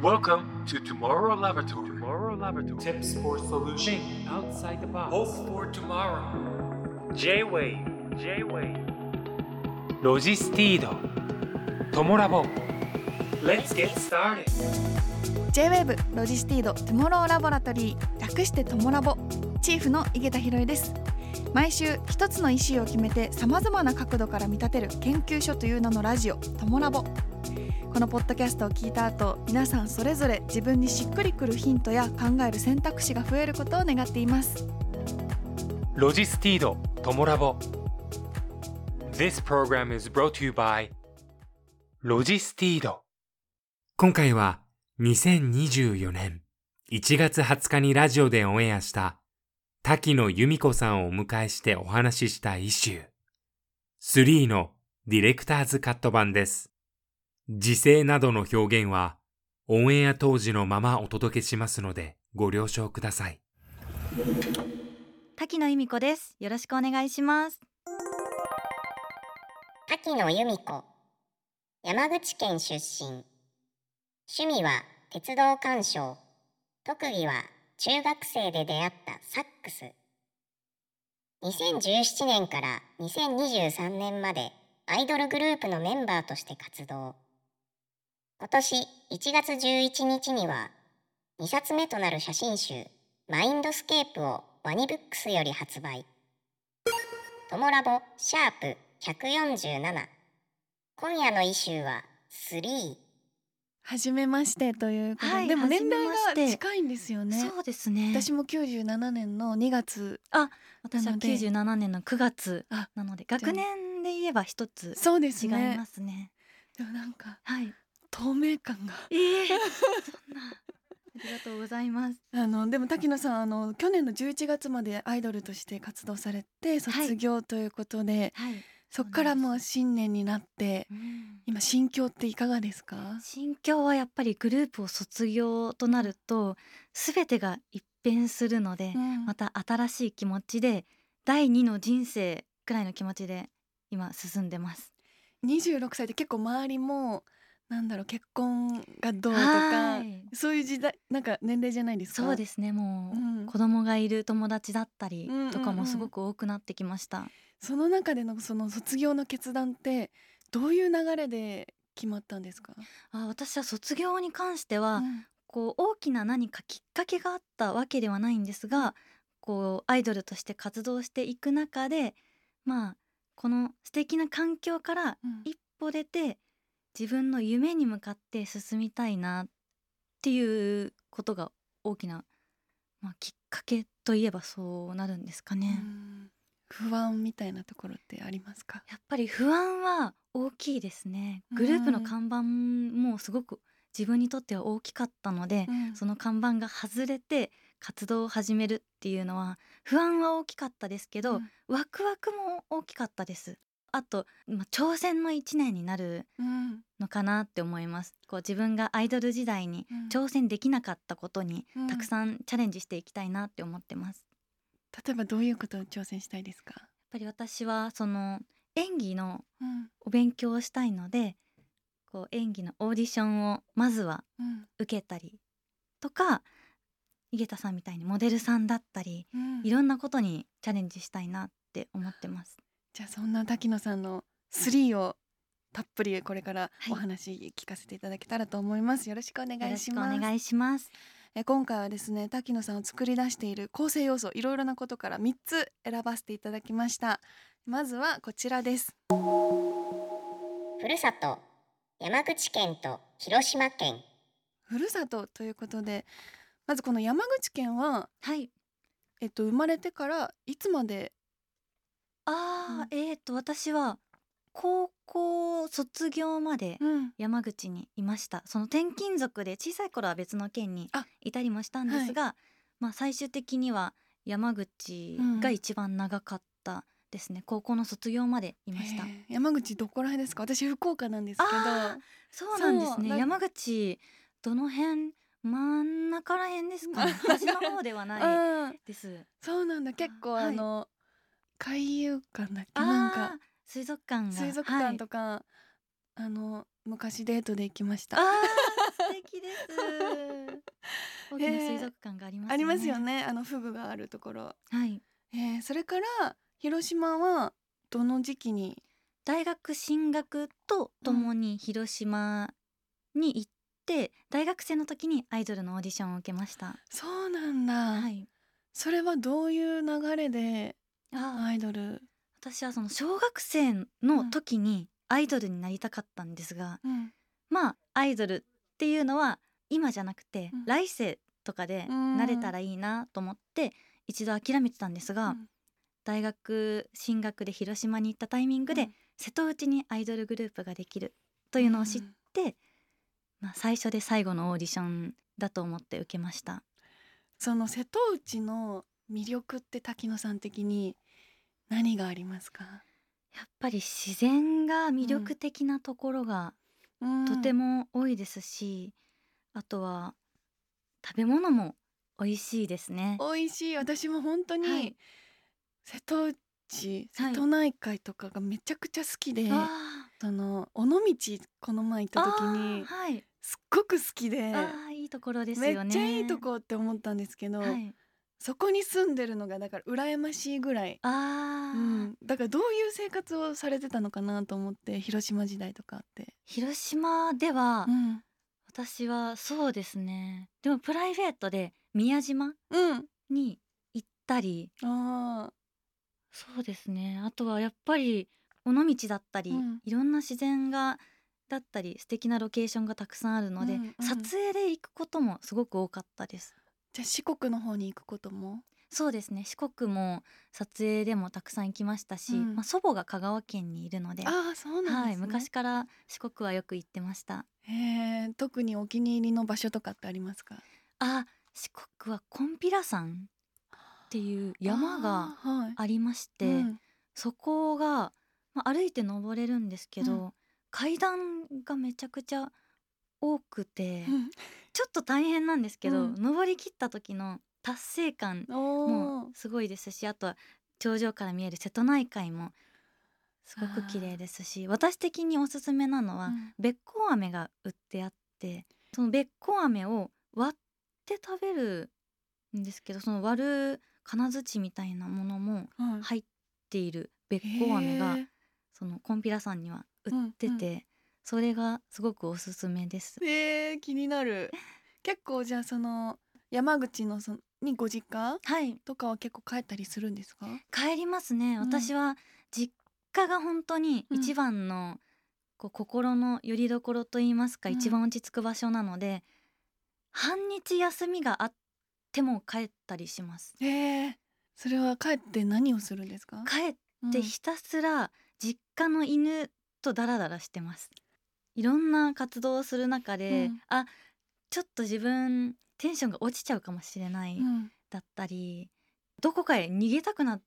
Welcome to Tomorrow Laboratory. Tomorrow Laboratory. Tips for solution outside the box. Hope for tomorrow. J-WAVE J-WAVE ロジスティードトモラボ Let's get started J-WAVE ロジスティード Tomorrow Laboratory 略してトモラボチーフの井桁弘恵です毎週一つのイシューを決めてさまざまな角度から見立てる研究所という名のラジオトモラボこのポッドキャストを聞いた後皆さんそれぞれ自分にしっくりくるヒントや考える選択肢が増えることを願っています。ロジスティードトモラボ。This program is brought to you by ロジスティード今回は2024年1月20日にラジオでオンエアした滝野由美子さんをお迎えしてお話ししたイシュー。3のディレクターズカット版です時勢などの表現はオンエア当時のままお届けしますのでご了承ください。滝野由美子です。よろしくお願いします。滝野由美子。山口県出身。趣味は鉄道鑑賞。特技は中学生で出会ったサックス。2017年から2023年までアイドルグループのメンバーとして活動今年1月11日には2冊目となる写真集 Mindscape をワニブックスより発売。トモラボシャープ147今夜のイシューは3初めましてということで、はいでも年齢初めまして。が近いんですよね。そうですね。私も97年の2月。私はなので97年の9月あなので学年で言えば一つそうです違いねますね。でもなんかはい透明感が。ええそんな。ありがとうございます。あのでも滝野さんあの去年の11月までアイドルとして活動されて卒業ということで、はい。そこからもう新年になってうん。今心境っていかがですか？心境はやっぱりグループを卒業となると全てが一変するので、うん。また新しい気持ちで第二の人生くらいの気持ちで今進んでます。26歳で結構周りもなんだろう結婚がどうとはかい。そういう時代なんか年齢じゃないですか？そうですねもう、うん。子供がいる友達だったりうんうんうん。とかもすごく多くなってきました、その中でのその卒業の決断ってどういう流れで決まったんですか、あ私は卒業に関しては、うん。こう大きな何かきっかけがあったわけではないんですがこうアイドルとして活動していく中でまあこの素敵な環境からうん。一歩出て自分の夢に向かって進みたいなっていうことが大きな、まあ、きっかけといえばそうなるんですかね。うん不安みたいなところってありますか？やっぱり不安は大きいですね。グループの看板もすごく自分にとっては大きかったので、うんその看板が外れて活動を始めるっていうのは不安は大きかったですけど、うんワクワクも大きかったです。あと、まあ、挑戦の一年になるうん。のかなって思います。こう自分がアイドル時代にうん。挑戦できなかったことにうん。たくさんチャレンジしていきたいなって思ってます。例えばどういうことを挑戦したいですか、やっぱり私はその演技のうん。お勉強をしたいのでこう演技のオーディションをまずはうん。受けたりとか井桁さんみたいにモデルさんだったりうん。いろんなことにチャレンジしたいなって思ってます。じゃあそんな滝野さんの3をたっぷりこれからはい。お話聞かせていただけたらと思います、よろしくお願よろしくおいします願いします。え今回はですね滝野さんを作り出している構成要素いろいろなことから3つ選ばせていただきました。まずはこちらです。ふるさと山口県と広島県。ふるさとということでまずこの山口県ははい。えっと生まれてからいつまでああ、えっ、と私は高校卒業までうん。山口にいました。その転勤族で小さい頃は別の県にあ。いたりもしたんですが、まあ最終的には山口が一番長かったですね。高校の卒業までいました。へー。山口どこら辺ですか？私福岡なんですけど。そうなんですそうなね山口どの辺？真ん中ら辺ですかね。端の方ではないうん。です。そうなんだ。結構はい。あの、海遊館だっけ？なんか水族館が。水族館とか、あの昔デートで行きました。はい、あー 素敵でです。大きな水族館がありますね、ありますよね。あのフグがあるところ、はい。えー、それから広島はどの時期に？大学進学とともに広島に行って、大学生の時にアイドルのオーディションを受けました。そうなんだ、はい。それはどういう流れであアイドル、私はその小学生の時にアイドルになりたかったんですが、うん。まあアイドルっていうのは今じゃなくて、うん。来世とかでうん。なれたらいいなと思って一度諦めてたんですが、うん。大学進学で広島に行ったタイミングで、うん。瀬戸内にアイドルグループができるというのを知って、まあ、最初で最後のオーディションだと思って受けました。その瀬戸内の魅力って滝野さん的に何がありますか、やっぱり自然が魅力的なところがうん。とても多いですし、あとは食べ物も美味しいですね。美味しい。私も本当に、はい。瀬戸内はい。瀬戸内海とかがめちゃくちゃ好きで、あその尾道この前行った時あにーはい。すっごく好きで、いいところですめよね。っちゃいいとこって思ったんですけど、はい、そこに住んでるのがだから羨ましいぐらい、あー、うん、だからどういう生活をされてたのかなと思って広島時代とかあって。広島では、うん。私はそうですね。でもプライベートで宮島うん、に行ったり。あそうですね。あとはやっぱり尾道だったり、うん。いろんな自然がだったり素敵なロケーションがたくさんあるので、うんうん。撮影で行くこともすごく多かったですじゃあ四国の方に行くことも？そうですね。四国も撮影でもたくさん行きましたし、うん。まあ、祖母が香川県にいるのでああそうなんはい、昔から四国はよく行ってました。へえ特にお気に入りの場所とかってありますか？あ四国はコンピラ山っていう山がありまして、うん。そこが、まあ、歩いて登れるんですけど、うん。階段がめちゃくちゃ多くて、うんちょっと大変なんですけど、うん。登りきった時の達成感おもー。すごいですしあとは頂上から見える瀬戸内海もすごく綺麗ですし私的におすすめなのは、うん。べっこう飴が売ってあってそのべっこう飴を割って食べるんですけどその割る金槌みたいなものもはい。入っているべっこう飴がそのコンピラさんには売ってて、うんそれがすごくおすすめです。えー、気になる。結構じゃあその山口のそにご実家はい。とかは結構帰ったりするんですか？帰りますね、うん。私は実家が本当にうん。一番の、こう心の拠り所といいますか、うん。一番落ち着く場所なので半日休みがあっても帰ったりします。えー、それは帰って何をするんですか？帰っうん。てひたすら実家の犬とダラダラしてますいろんな活動をする中で、うん。あちょっと自分テンションが落ちちゃうかもしれない、うん。だったりどこかへ逃げたくなっ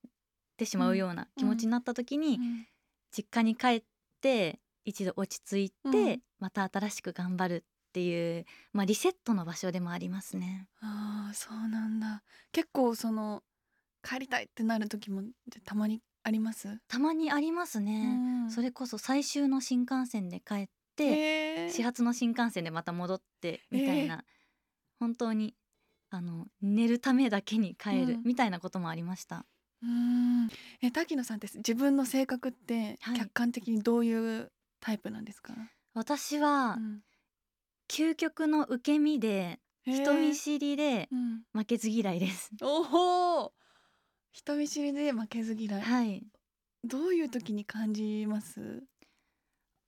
てしまうような気持ちになった時に、うん。実家に帰って一度落ち着いて、うん。また新しく頑張るっていう、まあ、リセットの場所でもありますね。ああそうなんだ。結構その帰りたいってなる時もたまにあります、たまにありますね、うん。それこそ最終の新幹線で帰って、へー。始発の新幹線でまた戻ってみたいな、本当にあの寝るためだけに帰るうん。みたいなこともありました。うーん。え滝野さんって自分の性格ってはい。客観的にどういうタイプなんですか、私はうん。究極の受け身で人見知りでうん、負けず嫌いです。おお人見知りで負けず嫌い、はい。どういう時に感じます、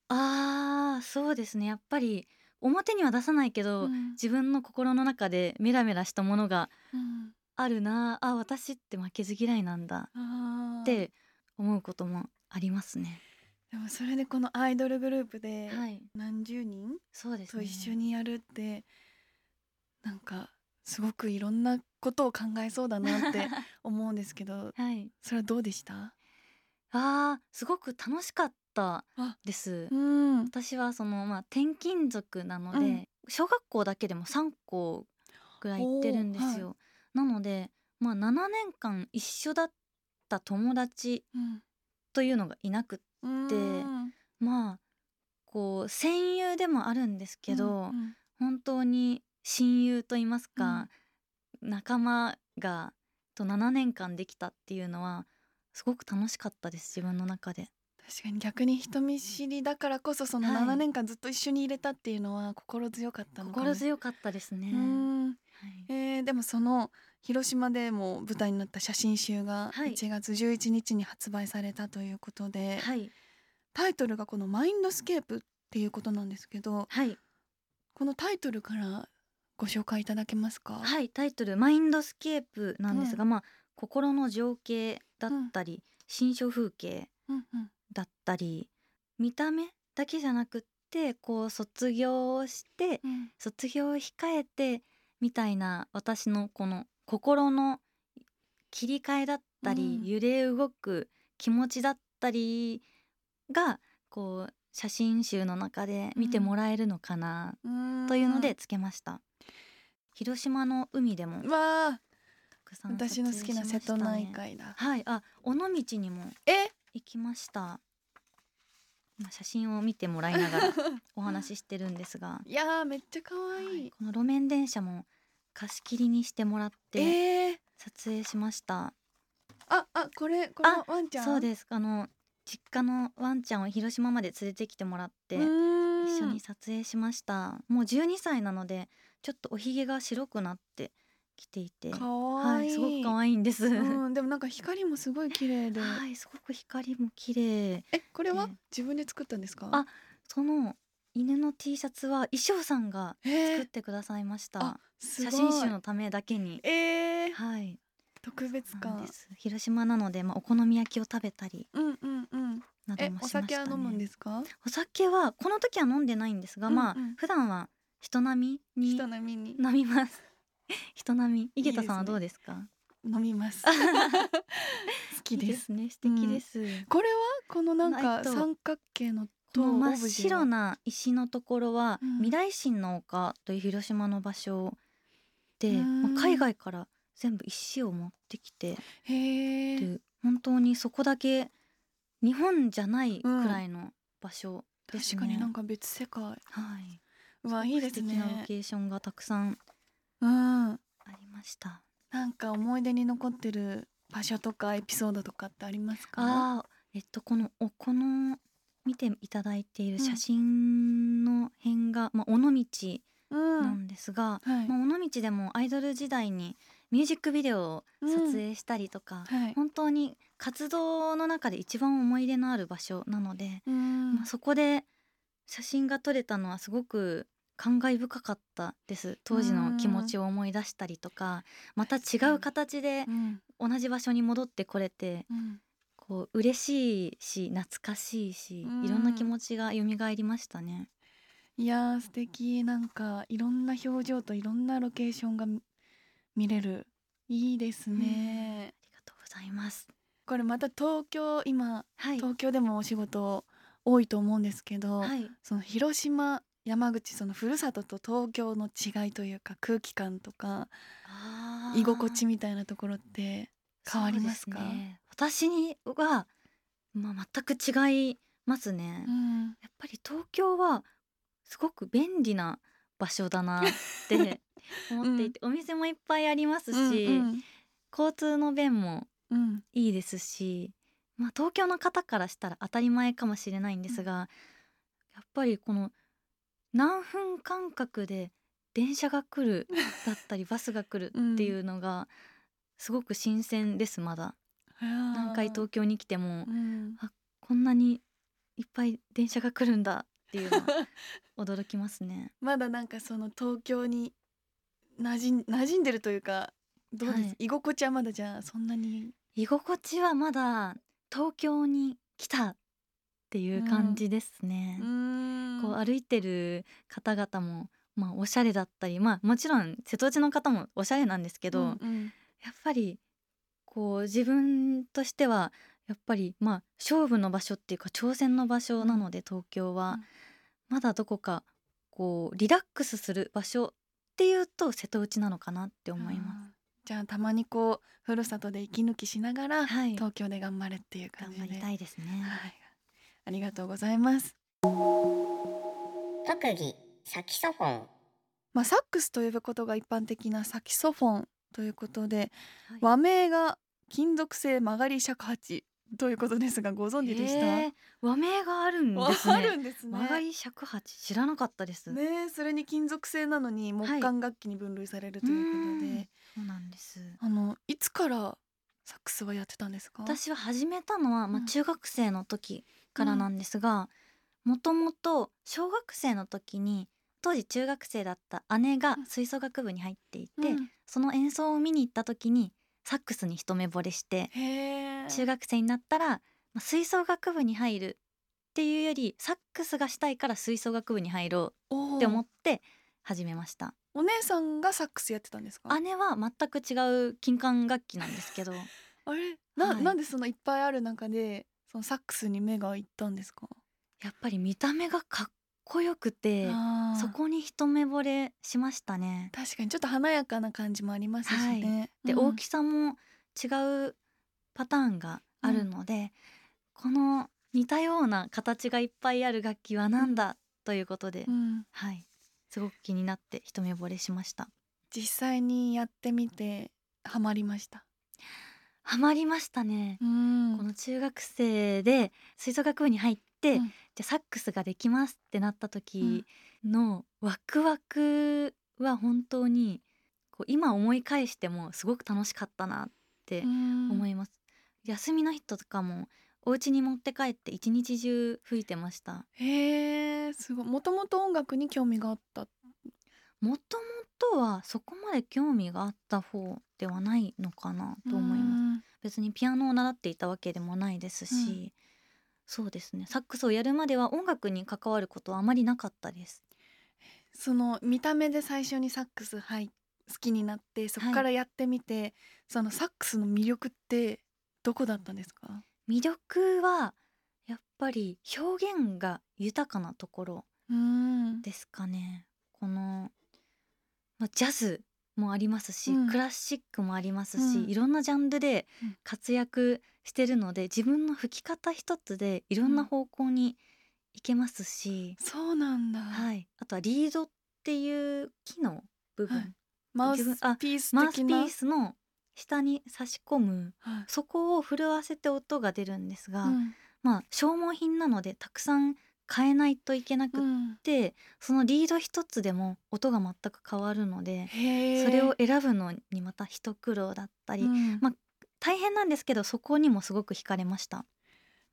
ああ、そうですね。やっぱり表には出さないけど、うん自分の心の中でメラメラしたものがうんあるなあ、私って負けず嫌いなんだあーって思うこともありますね。でもそれでこのアイドルグループではい、何十人そうですね。と一緒にやるってなんかすごくいろんなことを考えそうだなって 思うんですけどはい。それはどうでした？ああ、すごく楽しかったあです。うん。私はそのまあ転勤族なので、うん。小学校だけでも3校ぐらい行ってるんですよ。なのでまあ7年間一緒だった友達というのがいなくってうん。まあこう戦友でもあるんですけど、うん本当に親友と言いますか、仲間がと7年間できたっていうのはすごく楽しかったです自分の中で。確かに逆に人見知りだからこそそのはい。7年間ずっと一緒に入れたっていうのは心強かったのかも心強かったですね。はい。えーでもその広島でも舞台になった写真集がはい。1月11日に発売されたということで、はい。タイトルがこの「マインドスケープ」っていうことなんですけどはい。このタイトルからご紹介いただけますか？はいタイトル「マインドスケープ」なんですが、まあ心の情景だったり、うんうんだったり見た目だけじゃなくってこう卒業をしてうん。卒業を控えてみたいな私のこの心の切り替えだったり、うん。揺れ動く気持ちだったりがこう写真集の中で見てもらえるのかなというのでつけました。広島の海でもわ私の好きな瀬戸内海だ。はい。あ尾道にもえ？行きました。今写真を見てもらいながら お話ししてるんですが、いやーめっちゃ可愛い。この路面電車も貸し切りにしてもらってえー、撮影しました、ああこれこのワンちゃん？そうです。あの実家のワンちゃんを広島まで連れてきてもらって一緒に撮影しました。もう12歳なのでちょっとおひげが白くなってきていて。可愛いはいすごく可愛いんです、うん、でもなんか光もすごい綺麗で、はいすごく光も綺麗。えこれは？で自分で作ったんですか？あその犬の T シャツは衣装さんがえー。作ってくださいました、写い。真集のためだけに。えー、はい。特別感。です。広島なので、まあ、お好み焼きを食べたりうんうんうん。などもしました、ね、酒は飲むんですか？お酒はこの時は飲んでないんですが、まあうんうん。普段は人並みに人並みに。飲みます 人並み。井桁さんはどうですか？飲みます。好きでですすね。素敵です、これはこのなんえっと。か三角形の真っ白な石のところは、うん。未来神の丘という広島の場所で、うん。まあ海外から全部石を持ってきて本当にそこだけ日本じゃないくらいの場所ですね。確かになんか別世界。はい、うわいいです素敵なロねケーションがたくさんうん。ありました。なんか思い出に残ってる場所とかエピソードとかってありますか？ああえっとこのおこの見ていただいているうん。写真の辺が、まあ、尾道うんなんですが、はい。まあ、尾道でもアイドル時代にミュージックビデオを撮影したりとか、はい。本当に活動の中で一番思い出のある場所なので、うん。まあ、そこで写真が撮れたのはすごく感慨深かったです。当時の気持ちを思い出したりとかまた違う形でうん。同じ場所に戻ってこれてうん。こう嬉しいし懐かしいしうん。いろんな気持ちが蘇りましたね。いやー素敵。なんかいろんな表情といろんなロケーションが見見れる。いいですね、ありがとうございます。これまた東京今はい、東京でもお仕事多いと思うんですけど、はい、その広島山口そのふるさとと東京の違いというか空気感とか居心地みたいなところって変わりますか？ね。私には、まあ、全く違いますね。うん。やっぱり東京はすごく便利な場所だなって 思っていて、お店もいっぱいありますし、うん交通の便もうん。うんいいですし、まあ、東京の方からしたら当たり前かもしれないんですが、やっぱりこの何分間隔で電車が来る だったりバスが来るっていうのがすごく新鮮ですまだ。何回東京に来てもうん。こんなにいっぱい電車が来るんだっていうのは 驚きますね。まだなんかその東京に馴染ん馴染んでるというかどうです、はい。居心地はまだじゃあそんなに。居心地はまだ東京に来たっていう感じですね。ん。こう歩いてる方々もまあおしゃれだったりまあもちろん瀬戸内の方もおしゃれなんですけど、うんうん。やっぱりこう自分としてはやっぱりまあ勝負の場所っていうか挑戦の場所なので東京は、うん。まだどこかこうリラックスする場所っていうと瀬戸内なのかなって思います。じゃあたまにこうふるさとで息抜きしながら、はい。東京で頑張れっていう感じで。頑張りたいですね。はい、ありがとうございます。特技サキソフォン。まあ、サックスと呼ぶことが一般的なサキソフォンということで、はい。和名が金属製曲がり尺八ということですがご存知でした、へー和名があるんですあねるんですね。曲がり尺八知らなかったです、ねえそれに金属製なのに木管楽器に分類されるということで、うんそうなんです。あのいつからサックスはやってたんですか？私は始めたのは、まあ、うん。中学生の時からなんですがもともと小学生の時に当時中学生だった姉が吹奏楽部に入っていて、うん。その演奏を見に行った時にサックスに一目惚れして中学生になったら、まあ、吹奏楽部に入るっていうよりサックスがしたいから吹奏楽部に入ろうって思って始めました。お姉さんがサックスやってたんですか？姉は全く違う金管楽器なんですけど。あれ？な,、はい。なんでそのいっぱいある中でそのサックスに目がいったんですか？やっぱり見た目がかっこよくてそこに一目惚れしましたね。確かにちょっと華やかな感じもありますしね、で、うん。大きさも違うパターンがあるので、この似たような形がいっぱいある楽器はなんだ、ということで、うん。はい。すごく気になって一目惚れしました。実際にやってみてハマりました？ハマりましたね。うん。この中学生で吹奏楽部に入って、うん。じゃあサックスができますってなった時のワクワクは本当にこう今思い返してもすごく楽しかったなって思います、休みの日とかもお家に持って帰って一日中吹いてました。へえすごい。もともと音楽に興味があったもともとはそこまで興味があった方ではないのかなと思います。別にピアノを習っていたわけでもないですし、うん。そうですね。サックスをやるまでは音楽に関わることはあまりなかったです。すその見た目で最初にサックスはい好きになってそこからやってみて、そのサックスの魅力ってどこだったんですか？魅力はやっぱり表現が豊かなところうん。ですかね。この、まあ、ジャズもありますし、うん。クラシックもありますし、うん。いろんなジャンルでうん。活躍してるので自分の吹き方一つでいろんな方向に行けますし、そうなんだ、はい、あとはリードっていう木の部分、はい。マウスピースマウスピースの下に差し込む。はい。そこを震わせて音が出るんですが、うん。まあ消耗品なのでたくさん変えないといけなくっうん。て、そのリード一つでも音が全く変わるのでそれを選ぶのにまた一苦労だったり、うん。まあ大変なんですけどそこにもすごく惹かれました。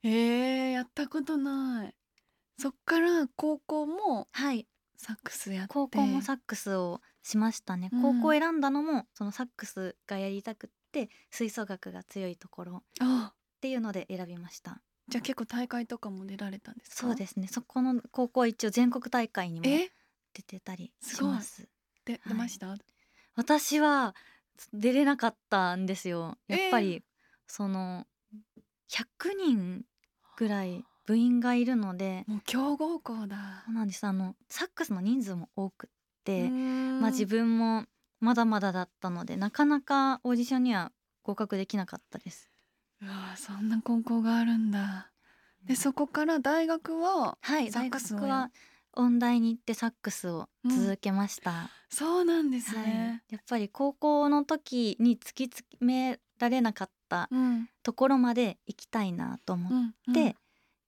へえやったことない。そっから高校もはい。サックスやって。高校もサックスをしましたね、うん高校を選んだのもそのサックスがやりたくって吹奏楽が強いところっあていうので選びましたじゃあ結構大会とかも出られたんですか？そうですね。そこの高校は一応全国大会にもえ？出てたりします。で、い。出ました？私は出れなかったんですよ。やっぱり、えその100人ぐらい部員がいるので。もう強豪校だ。そうなんです。あのサックスの人数も多くって、ままあ自分もまだまだだったのでなかなかオーディションには合格できなかったですうわそんな高校があるんだ。でそこから大学ははい大サックスを学は音大に行ってサックスを続けました、そうなんですはい。ね、、やっぱり高校の時に突き詰められなかったうん。ところまで行きたいなと思っうんて、うん。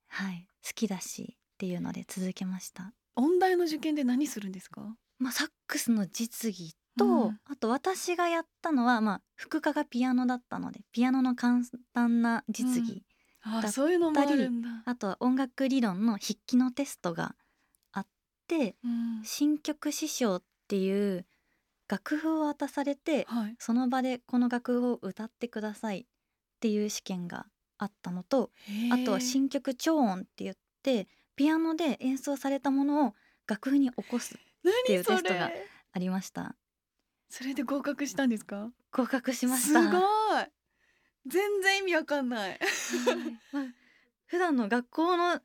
はい。好きだしっていうので続けました。音大の受験で何するんですか？まあ、サックスの実技と、うん。あと私がやったのは、まあ、副科がピアノだったのでピアノの簡単な実技、あだそういうのもあとは音楽理論の筆記のテストがあってうん。新曲師匠っていう楽譜を渡されてはい。その場でこの楽譜を歌ってくださいっていう試験があったのとあとは新曲超音って言ってピアノで演奏されたものを楽譜に起こす何いうテストがありましたそれで合格したんですか？合格しました。すごい。全然意味わかんない。はい。まあ普段の学校の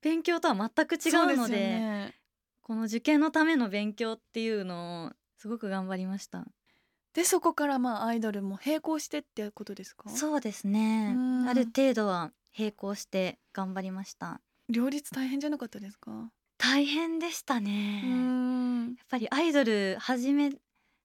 勉強とは全く違うのでね。この受験のための勉強っていうのをすごく頑張りました。でそこからまあアイドルも並行してってことですか？そうですね。うん。ある程度は並行して頑張りました。両立大変じゃなかったですか？大変でしたうね、やんっぱりアイドル始め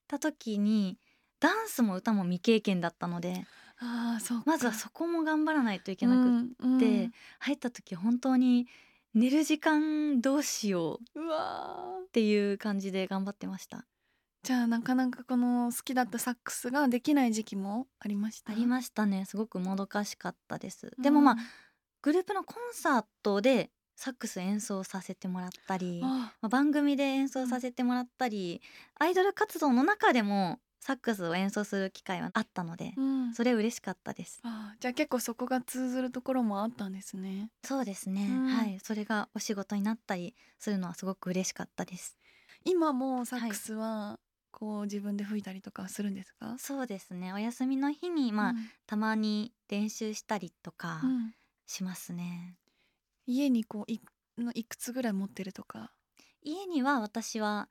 た時にダンスも歌も未経験だったのであーそうか。まずはそこも頑張らないといけなくくって、入った時本当に寝る時間どうしようっていう感じで頑張ってました。じゃあなかなかこの好きだったサックスができない時期もありました？ありましたね。すごくもどかしかったです。でもまあグループのコンサートでサックス演奏させてもらったり、まああ、番組で演奏させてもらったり、アイドル活動の中でもサックスを演奏する機会はあったので、うん。それ嬉しかったです。あーじゃあ結構そこが通ずるところもあったんですね。そうですね、うん。はい。それがお仕事になったりするのはすごく嬉しかったです。今もサックスはこう自分で吹いたりとかするんですか、そうですね。お休みの日にまあ、うん。たまに練習したりとかうん。しますね、家にこういのいくつぐらい持ってるとか？家には私は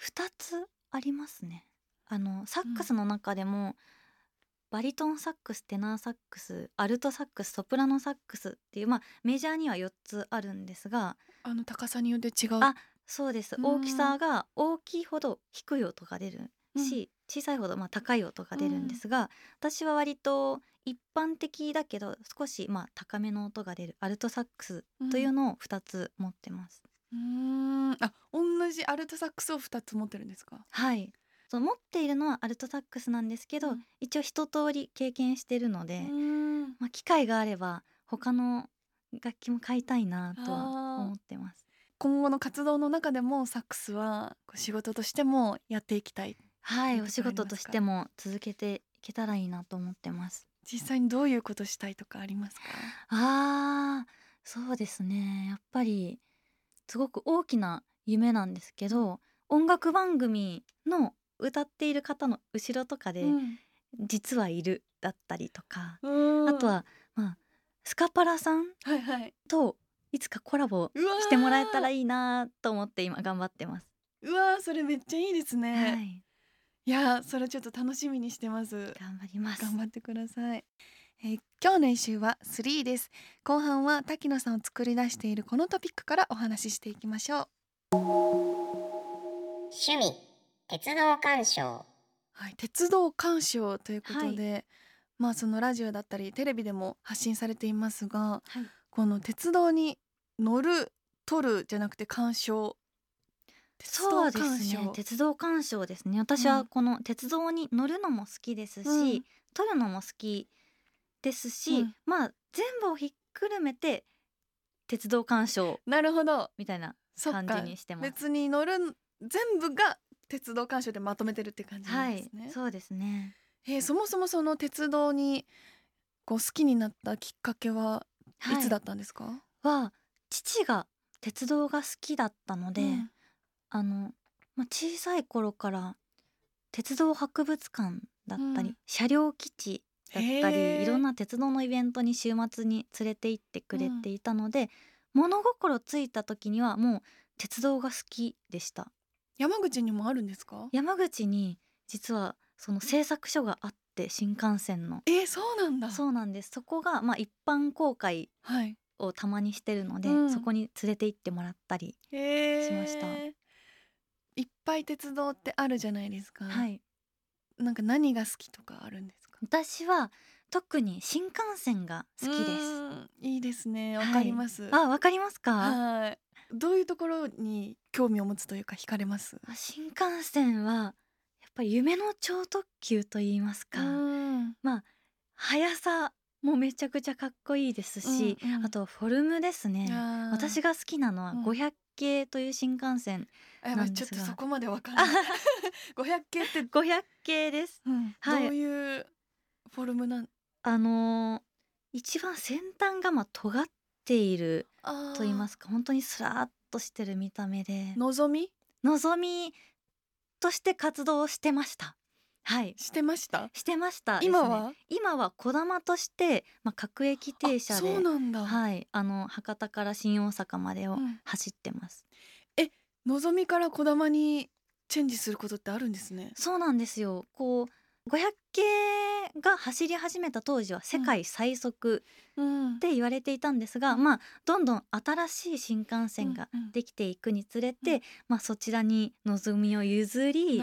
2つありますね。あのサックスの中でも、バリトンサックステナーサックスアルトサックスソプラノサックスっていうまあメジャーには4つあるんですがあの高さによって違う。あそうです。うん。大きさが大きいほど低い音が出るし、小さいほどまあ高い音が出るんですが、私は割と一般的だけど少しまあ高めの音が出るアルトサックスというのを2つ持ってます。うーん。あ同じアルトサックスを2つ持ってるんですか？はい。そう持っているのはアルトサックスなんですけど、うん。一応一通り経験してるので、まあ、機会があれば他の楽器も買いたいなとは思ってます。今後の活動の中でもサックスは仕事としてもやっていきたいはいお仕事としても続けていけたらいいなと思ってます。実際にどういうことしたいとかありますか？あーそうですね。やっぱりすごく大きな夢なんですけど音楽番組の歌っている方の後ろとかでうん。実はいるだったりとか、うん。あとはまあスカパラさんといつかコラボしてもらえたらいいなと思って今頑張ってます。うわーそれめっちゃいいですね、、はいいやーそれちょっと楽しみにしてます。頑張ります。頑張ってください、えー今日の一周は3です。後半は滝野さんを作り出しているこのトピックからお話ししていきましょう。趣味鉄道鑑賞。はい、鉄道鑑賞ということで、まあそのラジオだったりテレビでも発信されていますがはい。この鉄道に乗る撮るじゃなくて鑑賞鉄そうですね。鉄道鑑賞ですね。私うん。はこの鉄道に乗るのも好きですし、うん。撮るのも好きですし、うん。まあ全部をひっくるめて鉄道鑑賞なるほど。みたいな感じにしてます。別に乗る全部が鉄道鑑賞でまとめてるって感じですね、そうですね。えーそもそもその鉄道にこう好きになったきっかけははいつだったんですか、は父が鉄道が好きだったので、うんあの、まあ、小さい頃から鉄道博物館だったり、うん。車両基地だったへー。りいろんな鉄道のイベントに週末に連れて行ってくれていたので、物心ついた時にはもう鉄道が好きでした。山口にもあるんですか？山口に実はその製作所があって新幹線の。えー、そうなんだ。そうなんです。そこがまあ一般公開はい。をたまにしてるので、うん。そこに連れて行ってもらったり、へー。しましたいっぱい鉄道ってあるじゃないですか、はい。なんか何が好きとかあるんですか？私は特に新幹線が好きです。すいいですね。はい。わかります、あ、わかりますか？はい。どういうところに興味を持つというか惹かれます？あ新幹線はやっぱり夢の超特急と言いますか、うん。まあ速さもめちゃくちゃかっこいいですし、うんうん。あとフォルムですね。私が好きなのはうん。500系という新幹線、あやばちょっないんですが。とそこまでわかんない。500系って、500系です。うん。はい。どういうフォルムなん？あのー一番先端がまあ尖っていると言いますすか、本当にスラーっとしてる見た目で。のぞみ？望みとして活動してました。はい、してました？してました。ね、今は？今はこだまとして、まあ、各駅停車あでそうなんだ、はい、あの博多から新大阪までをうん。走ってます。のぞみからこだまにチェンジすることってあるんですね？そうなんですよ。こう500系が走り始めた当時は世界最速うん。って言われていたんですが、うん。まあどんどん新しい新幹線ができていくにつれうて、まあそちらに望みを譲り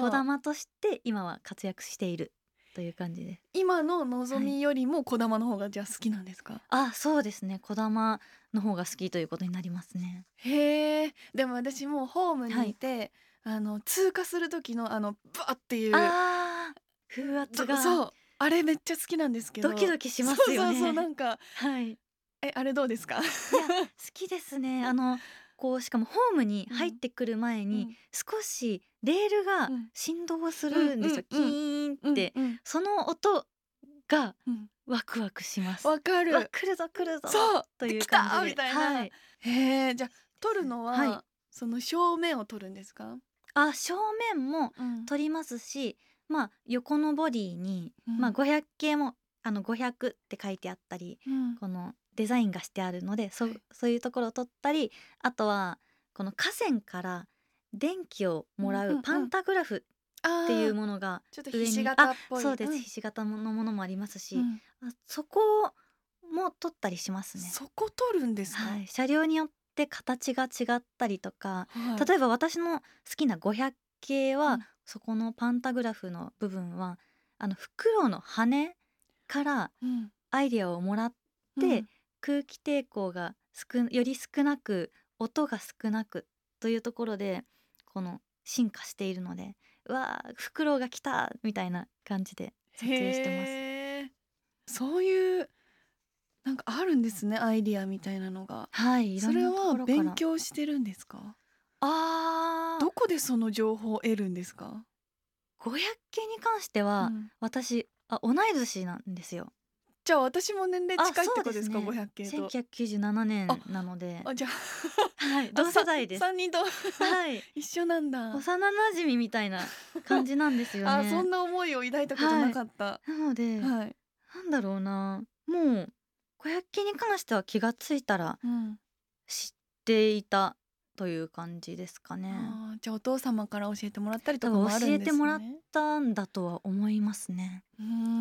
こだまとして今は活躍しているという感じです。今ののぞみよりもこだまの方がじゃあ好きなんですか、あそうですねこだまの方が好きということになりますね。へえでも私もうホームにいて、あの通過する時のあのバーっていうあー風圧そがそうあれめっちゃ好きなんですけどドキドキしますよね。そうそうそうなんかはい。いえあれどうですか？や好きですね。あのこうしかもホームに入ってくる前に、うん。少しレールがうん。振動するんですよ。うんうんうん。キーンって、うんうん。その音がうん。ワクワクします。わかる。わ来るぞ来るぞそう。という感じで。みたいな。はい。へえじゃあ撮るのは、はい。その正面を撮るんですか、あ正面もうん。取りますし、まあ横のボディに、うん。まあ500系もあの500って書いてあったり、うん。このデザインがしてあるのでそ,、はい。そういうところを取ったりあとはこの河川から電気をもらうんうんううん。パンタグラフっていうものがちょっと上にひし形っぽい。あそうです、ん。ひし形のものもありますし、うん。あそこも取ったりしますね。そこ撮るんですか、はい、車両によって形が違ったりとか、はい。例えば私の好きな500系は、うん。そこのパンタグラフの部分はあの袋の羽からうん。アイデアをもらって、うん空気抵抗が少より少なく音が少なくというところでこの進化しているのでうわーフクロウが来たみたいな感じで撮影してます。そういうなんかあるんですねアイディアみたいなのが。はい、それは勉強してるんですか？あー。どこでその情報を得るんですか、500系に関しては、うん。私あ同い年なんですよ。じゃあ私も年齢近いってことですか？あそう500系と1997年なので、あじゃはい、あ同世代です。3人と。はい、一緒なんだ。幼馴染みたいな感じなんですよね。あそんな思いを抱いたことなかった。なので、はい、なんだろうな、もう500系に関しては気がついたらうん。知っていたという感じですかね。じゃあお父様から教えてもらったりとかもあるんですね教えてもらったんだとは思いますね。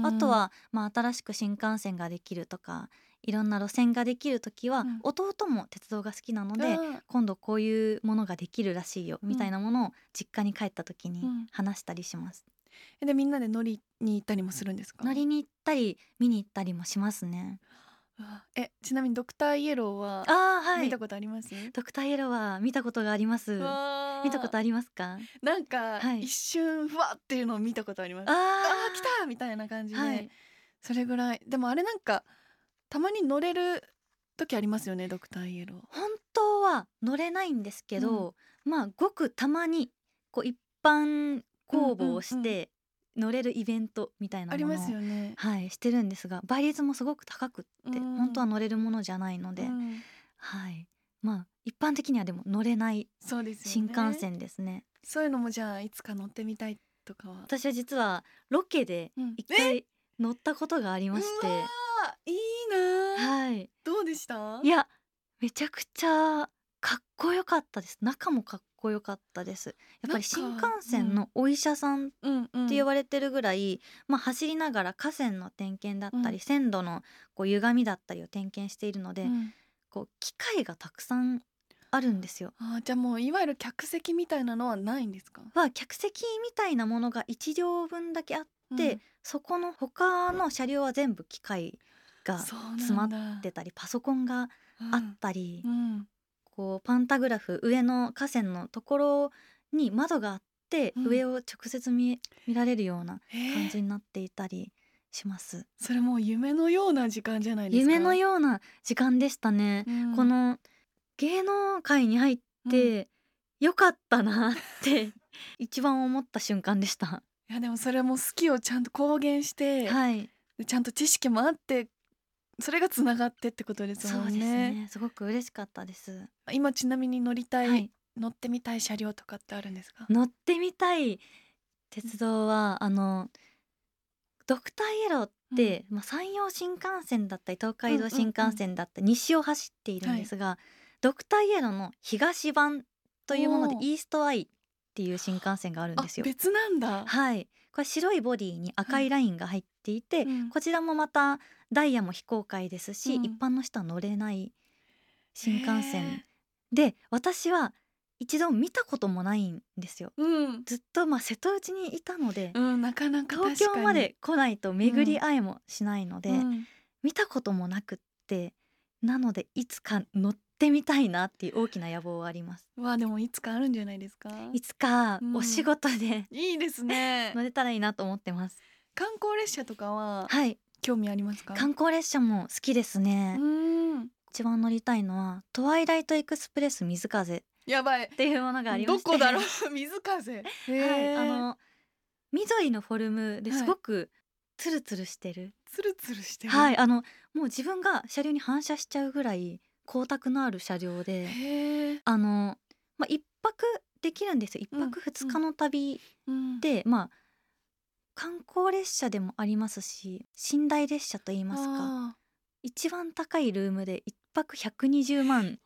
あとは、まあ、新しく新幹線ができるとかいろんな路線ができる時は、うん弟も鉄道が好きなので、うん今度こういうものができるらしいよ、みたいなものを実家に帰った時にうん話したりします。えでみんなで乗りに行ったりもするんですか？乗りに行ったり見に行ったりもしますね。えちなみにドクターイエローはああはい。見たことあります、ドクターイエローは見たことがあります。見たことありますか？なんか、はい。一瞬ふわっていうのを見たことあります。ああー来たみたいな感じで、はい。それぐらい。でもあれなんかたまに乗れる時ありますよねドクターイエロー。本当は乗れないんですけど、まあごくたまにこう一般公募をして乗れるイベントみたいなありものを、ますよね。はいしてるんですが倍率もすごく高くって、うん。本当は乗れるものじゃないので、うん。はい。まあ一般的にはでも乗れない新幹線ですね。そういうのもじゃあいつか乗ってみたいとかは？私は実はロケでうん。一回乗ったことがありまして、うわーいいなー、はい。どうでした？いやめちゃくちゃかっこよかったです。中もかっこよかったです。やっぱり新幹線のお医者さんうんうん。って呼ばれてるぐらい、まあ、走りながら河川の点検だったり、うん。線路のこう歪みだったりを点検しているので、うん。こう機械がたくさんあるんですよ。あーじゃあもういわゆる客席みたいなのはないんですか？は客席みたいなものが1両分だけあって、そこの他の車両は全部機械が詰まってたりパソコンがあったり、うんこうパンタグラフ上の河川のところに窓があって、うん上を直接見見られるような感じになっていたりします。それもう夢のような時間じゃないですか？夢のような時間でしたね。うんこの芸能界に入ってよかったなって 一番思った瞬間でした。いやでもそれも好きをちゃんと公言して、はい、ちゃんと知識もあってそれがつながってってことですもんですね。ね。すごく嬉しかったです。今ちなみに乗りたい、はい、乗ってみたい車両とかってあるんですか？乗ってみたい鉄道はあのドクターイエローって、まあ、山陽新幹線だったり東海道新幹線だったり、西を走っているんですが、ドクターイエローの東版というものでイーストアイっていう新幹線があるんあですよ。別なんだ。はい、これ白いボディに赤い。ラインが入っていて、うん。こちらもまたダイヤも非公開ですし、うん。一般の人は乗れない新幹へ線で私は一度見たこともないんですよ。ーうん。ずっとまあ瀬戸内にいたので、うんなかなか東京まで来ないと巡り合えもしないので、うん。見たこともなくってなのでいつか乗ってみたいなっていう大きな野望はあります。わあでもいつかあるんじゃないですか？いつかうん。お仕事でいいですね。乗れたらいいなと思ってます。観光列車とかははい、興味ありますか？観光列車も好きですね。うん。一番乗りたいのはトワイライトエクスプレス水風。っやばい。ていうものがありまして。どこだろう？水風？はい。あの緑のフォルムではい。すごくツルツルしてる、ツルツルしてる？はい、あのもう自分が車両に反射しちゃうぐらい光沢のある車両であのまあ一泊できるんですよ。一うん泊二日の旅うん。で、まあ観光列車でもありますし寝台列車といいますか。あ一番高いルームで一泊120万。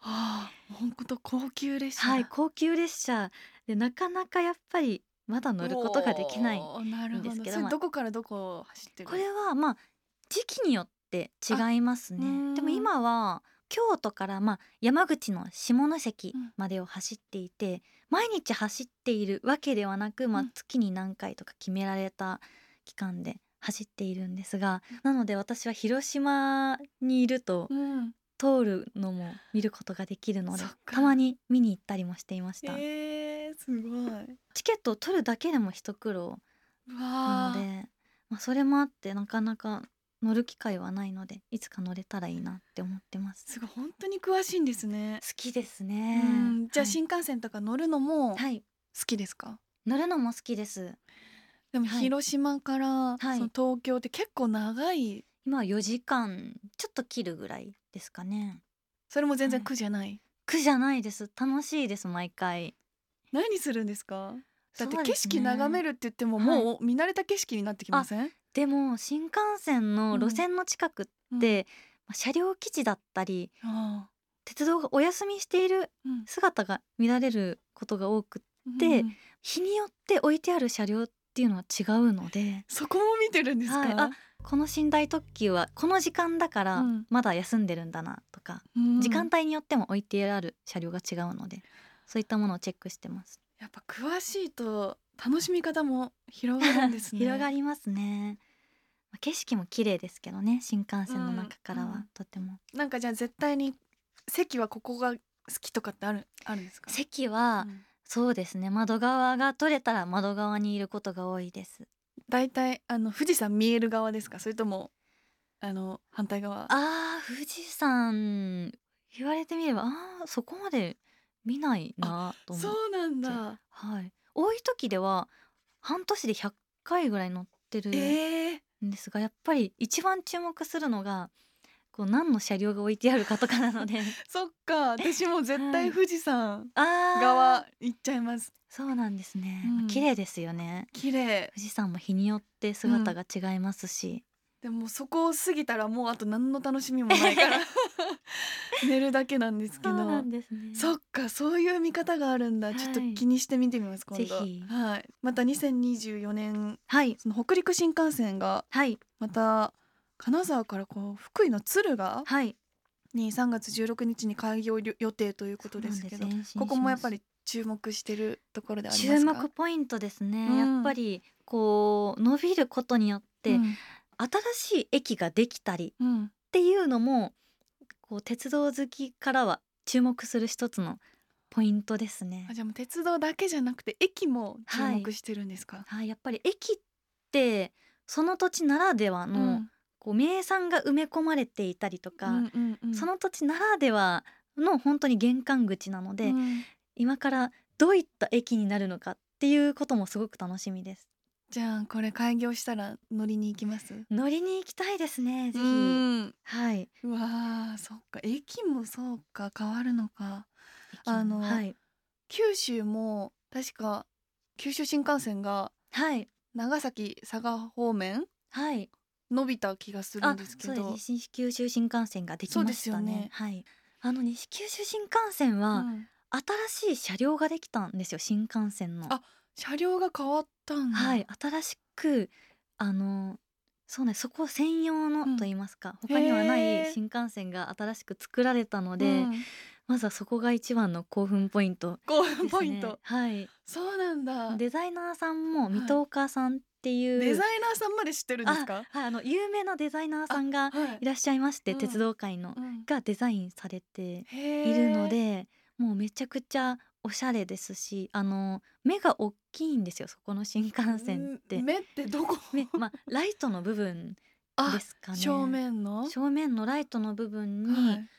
本当高級列車。だはい高級列車でなかなかやっぱりまだ乗ることができないんですけどど。こからどこを走ってる？これはまあ時期によって違いますね。でも今は京都からまあ山口の下関うん。までを走っていて、毎日走っているわけではなく、まあうん、月に何回とか決められた期間で走っているんですが、なので私は広島にいるとうん。通るのも見ることができるのでそっか。たまに見に行ったりもしていました、えー、すごい。チケットを取るだけでも一苦労うなので、まあ、それもあってなかなか乗る機会はないのでいつか乗れたらいいなって思ってます。すごい本当に詳しいんですね。好きですうねん。じゃあはい。新幹線とか乗るのも好はい。きですか、乗るのも好きです。でもはい。広島からはい。その東京って結構長い。今は4時間ちょっと切るぐらいですかね。それも全然はい。苦じゃない、苦じゃないです。楽しいです毎回。何するんですか？だって景色眺めるって言ってもはい。もう見慣れた景色になってきません、でも新幹線の路線の近くって、まあ車両基地だったりあ鉄道がお休みしている姿が見られることが多くでうん。日によって置いてある車両っていうのは違うので。そこも見てるんですか、はい。あこの寝台特急はこの時間だからうん。まだ休んでるんだなとか、うん。時間帯によっても置いてある車両が違うのでそういったものをチェックしてます。やっぱ詳しいと楽しみ方も広がるんですね。広がりますね。まあ景色も綺麗ですけどね新幹線の中からはうんうん。とても。なんかじゃあ絶対に席はここが好きとかってあるあるんですか？席は、うん。そうですね。窓側が取れたら窓側にいることが多いです。大体あの富士山見える側ですか？それともあの反対側？あー富士山言われてみればあーそこまで見ないなと思って。そうなんだ。はい、多い時では半年で100回ぐらい乗ってるえー、んですが、やっぱり一番注目するのがこう何の車両が置いてあるかとかなので。そっか私も絶対富士山側行っちゃいます。そうなんですね、うん。綺麗ですよね。綺麗。富士山も日によって姿が違いますし、でもそこを過ぎたらもうあと何の楽しみもないから 寝るだけなんですけそうなどんですね。そっかそういう見方があるんだ、はい。ちょっと気にして見てみます今度。ぜひ。はい。また2024年はい。その北陸新幹線がはい。また金沢からこう福井の敦賀はい。に3月16日に開業予定ということですけどここもやっぱ前り注目してるところであり注ますか？目ポイントですね、うんやっぱりこう伸びることによって、うん新しい駅ができたりうん。っていうのもこう鉄道好きからは注目する一つのポイントですね。あ。じゃあもう鉄道だけじゃなくて駅も注目してるんですか、はい、やっぱり駅ってその土地ならではの、うん。こう名産が埋め込まれていたりとか、うんうんうん。その土地ならではの本当に玄関口なので、うん。今からどういった駅になるのかっていうこともすごく楽しみです。じゃあこれ開業したら乗りに行きます？乗りに行きたいですねぜひ。うんはい。うわーそっか駅もそうか変わるのかあのはい九州も確か九州新幹線がはい長崎佐賀方面はい。伸びた気がするんですけどそうです西九州新幹線ができましたね。そうですよねはい。あの西九州新幹線は、うん新しい車両ができたんですよ新幹線の。あ車両が変わったんだ。はい新しくあのそうねそこ専用うん。のと言いますか、他にはない新幹線が新しく作られたので、うん。まずはそこが一番の興奮ポイント興ですね。奮ポイント。はい。そうなんだ。デデザイナーさんも水戸岡さんっていう、ザイナーさんまで知ってるんですか？あはいあの有名なデザイナーさんがはい。いらっしゃいまして、うん。鉄道界の、うん。がデザインされているのでもうめちゃくちゃおしゃれですしあの目が大きいんですよそこの新幹線って。ん目ってどこ？目まあライトの部分あですかね。正面の？正面のライトの部分にはい。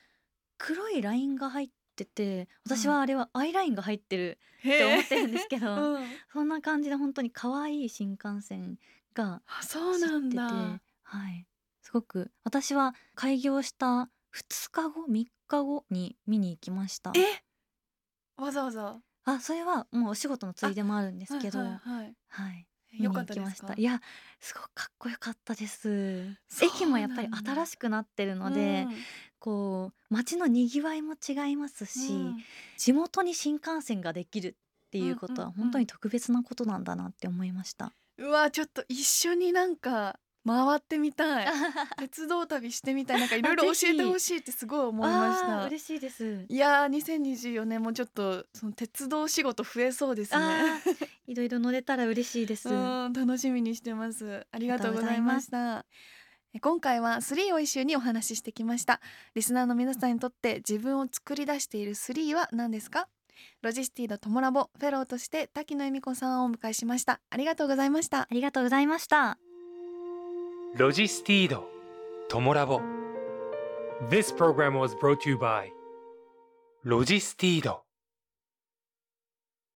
黒いラインが入ってて私はあれはアイラインが入ってるって思ってるんですけど、うん。そんな感じで本当に可愛い新幹線があそうなんだ。走っててはい。すごく私は開業した2日後3日後に見に行きました。えわざわざ？あそれはもうお仕事のついでもあるんですけど。ははいい、はい。はい。よか行きましったですか？た。いやすごくかっこよかったです。駅もやっぱり新しくなってるので、こう街のにぎわいも違いますし、うん。地元に新幹線ができるっていうことはうんうんうん。本当に特別なことなんだなって思いました。うわちょっと一緒になんか回ってみたい。鉄道旅してみたい。なんかいろいろ教えてほしいってすごい思いました。嬉しいです。いやー2024年もちょっとその鉄道仕事増えそうですね。いろいろ乗れたら嬉しいです。うん楽しみにしてます。ありがとうございました。え今回は3をイシューにお話ししてきました。リスナーの皆さんにとって自分を作り出している3は何ですか？ロジスティードトモラボフェローとして瀧野由美子さんをお迎えしました。ありがとうございました。ありがとうございました。ロジスティード、トモラボ。This program was brought to you by ロジスティード。